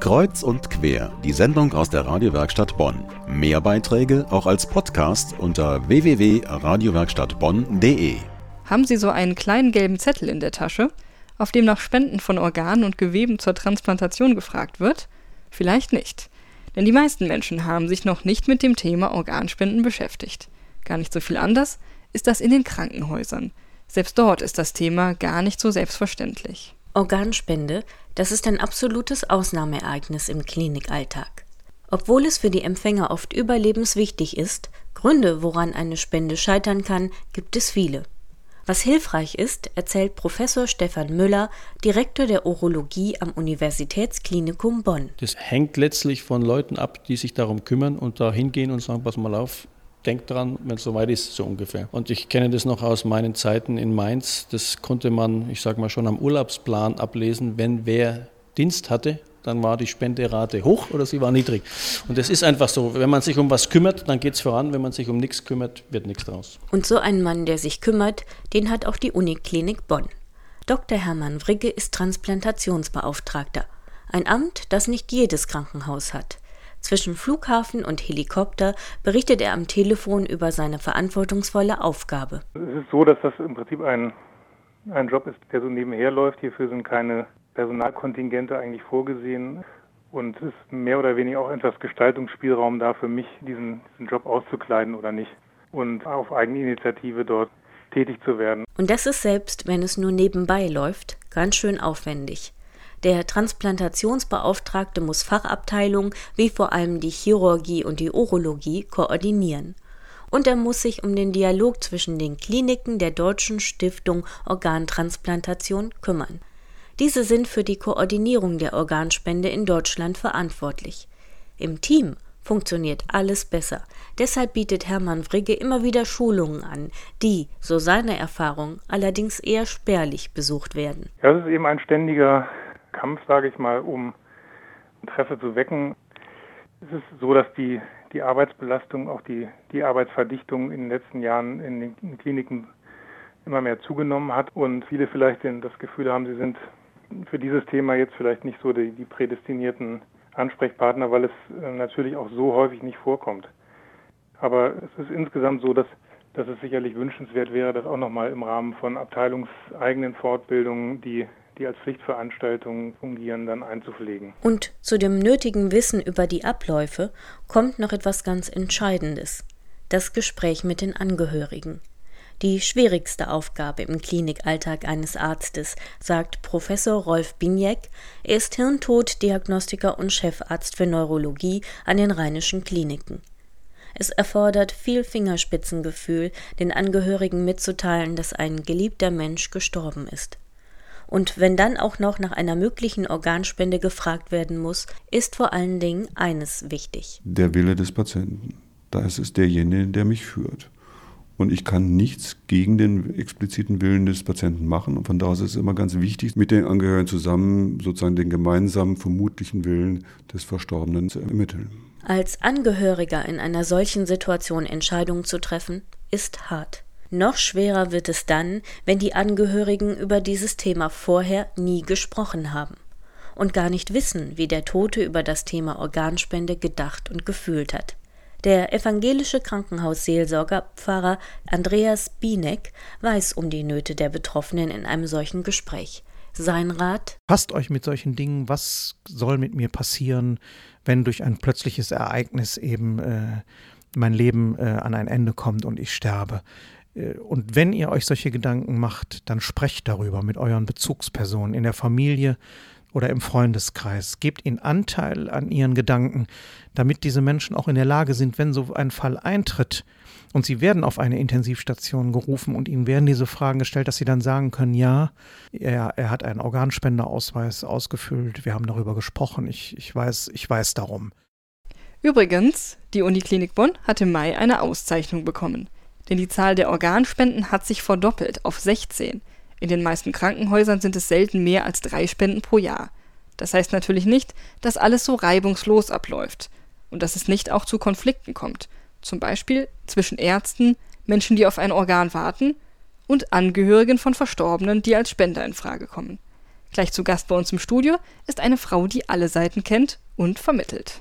Kreuz und quer, die Sendung aus der Radiowerkstatt Bonn. Mehr Beiträge auch als Podcast unter www.radiowerkstattbonn.de. Haben Sie so einen kleinen gelben Zettel in der Tasche, auf dem nach Spenden von Organen und Geweben zur Transplantation gefragt wird? Vielleicht nicht. Denn die meisten Menschen haben sich noch nicht mit dem Thema Organspenden beschäftigt. Gar nicht so viel anders ist das in den Krankenhäusern. Selbst dort ist das Thema gar nicht so selbstverständlich. Organspende, das ist ein absolutes Ausnahmeereignis im Klinikalltag. Obwohl es für die Empfänger oft überlebenswichtig ist, Gründe, woran eine Spende scheitern kann, gibt es viele. Was hilfreich ist, erzählt Professor Stefan Müller, Direktor der Urologie am Universitätsklinikum Bonn. Das hängt letztlich von Leuten ab, die sich darum kümmern und da hingehen und sagen, pass mal auf, denkt dran, wenn es soweit ist, so ungefähr. Und ich kenne das noch aus meinen Zeiten in Mainz. Das konnte man, ich sage mal, schon am Urlaubsplan ablesen, wenn wer Dienst hatte, dann war die Spenderate hoch oder sie war niedrig. Und es ist einfach so, wenn man sich um was kümmert, dann geht es voran, wenn man sich um nichts kümmert, wird nichts draus. Und so ein Mann, der sich kümmert, den hat auch die Uniklinik Bonn. Dr. Hermann Wrigge ist Transplantationsbeauftragter, ein Amt, das nicht jedes Krankenhaus hat. Zwischen Flughafen und Helikopter berichtet er am Telefon über seine verantwortungsvolle Aufgabe. Es ist so, dass das im Prinzip ein, ein Job ist, der so nebenher läuft. Hierfür sind keine Personalkontingente eigentlich vorgesehen. Und es ist mehr oder weniger auch etwas Gestaltungsspielraum da für mich, diesen, diesen Job auszukleiden oder nicht. Und auf Eigeninitiative dort tätig zu werden. Und das ist selbst, wenn es nur nebenbei läuft, ganz schön aufwendig. Der Transplantationsbeauftragte muss Fachabteilungen wie vor allem die Chirurgie und die Urologie koordinieren. Und er muss sich um den Dialog zwischen den Kliniken der Deutschen Stiftung Organtransplantation kümmern. Diese sind für die Koordinierung der Organspende in Deutschland verantwortlich. Im Team funktioniert alles besser. Deshalb bietet Hermann Frigge immer wieder Schulungen an, die, so seine Erfahrung, allerdings eher spärlich besucht werden. Ja, es ist eben ein ständiger Kampf, sage ich mal, um Interesse zu wecken. Es ist so, dass die, die Arbeitsbelastung, auch die, die Arbeitsverdichtung in den letzten Jahren in den Kliniken immer mehr zugenommen hat und viele vielleicht das Gefühl haben, sie sind für dieses Thema jetzt vielleicht nicht so die, die prädestinierten Ansprechpartner, weil es äh, natürlich auch so häufig nicht vorkommt. Aber es ist insgesamt so, dass, dass es sicherlich wünschenswert wäre, dass auch nochmal im Rahmen von abteilungseigenen Fortbildungen, die, die als Pflichtveranstaltungen fungieren, dann einzupflegen. Und zu dem nötigen Wissen über die Abläufe kommt noch etwas ganz Entscheidendes. Das Gespräch mit den Angehörigen die schwierigste Aufgabe im Klinikalltag eines Arztes, sagt Professor Rolf Biniek. Er ist Hirntoddiagnostiker und Chefarzt für Neurologie an den Rheinischen Kliniken. Es erfordert viel Fingerspitzengefühl, den Angehörigen mitzuteilen, dass ein geliebter Mensch gestorben ist. Und wenn dann auch noch nach einer möglichen Organspende gefragt werden muss, ist vor allen Dingen eines wichtig. Der Wille des Patienten. Da ist es derjenige, der mich führt. Und ich kann nichts gegen den expliziten Willen des Patienten machen. Und von daher ist es immer ganz wichtig, mit den Angehörigen zusammen sozusagen den gemeinsamen vermutlichen Willen des Verstorbenen zu ermitteln. Als Angehöriger in einer solchen Situation Entscheidungen zu treffen, ist hart. Noch schwerer wird es dann, wenn die Angehörigen über dieses Thema vorher nie gesprochen haben und gar nicht wissen, wie der Tote über das Thema Organspende gedacht und gefühlt hat. Der evangelische Krankenhausseelsorger Pfarrer Andreas Bienek weiß um die Nöte der Betroffenen in einem solchen Gespräch. Sein Rat: Passt euch mit solchen Dingen, was soll mit mir passieren, wenn durch ein plötzliches Ereignis eben äh, mein Leben äh, an ein Ende kommt und ich sterbe. Äh, und wenn ihr euch solche Gedanken macht, dann sprecht darüber mit euren Bezugspersonen in der Familie, oder im Freundeskreis. Gebt ihnen Anteil an ihren Gedanken, damit diese Menschen auch in der Lage sind, wenn so ein Fall eintritt und sie werden auf eine Intensivstation gerufen und ihnen werden diese Fragen gestellt, dass sie dann sagen können, ja, er, er hat einen Organspenderausweis ausgefüllt, wir haben darüber gesprochen, ich, ich, weiß, ich weiß darum. Übrigens, die Uniklinik Bonn hat im Mai eine Auszeichnung bekommen. Denn die Zahl der Organspenden hat sich verdoppelt auf 16. In den meisten Krankenhäusern sind es selten mehr als drei Spenden pro Jahr. Das heißt natürlich nicht, dass alles so reibungslos abläuft und dass es nicht auch zu Konflikten kommt, zum Beispiel zwischen Ärzten, Menschen, die auf ein Organ warten, und Angehörigen von Verstorbenen, die als Spender in Frage kommen. Gleich zu Gast bei uns im Studio ist eine Frau, die alle Seiten kennt und vermittelt.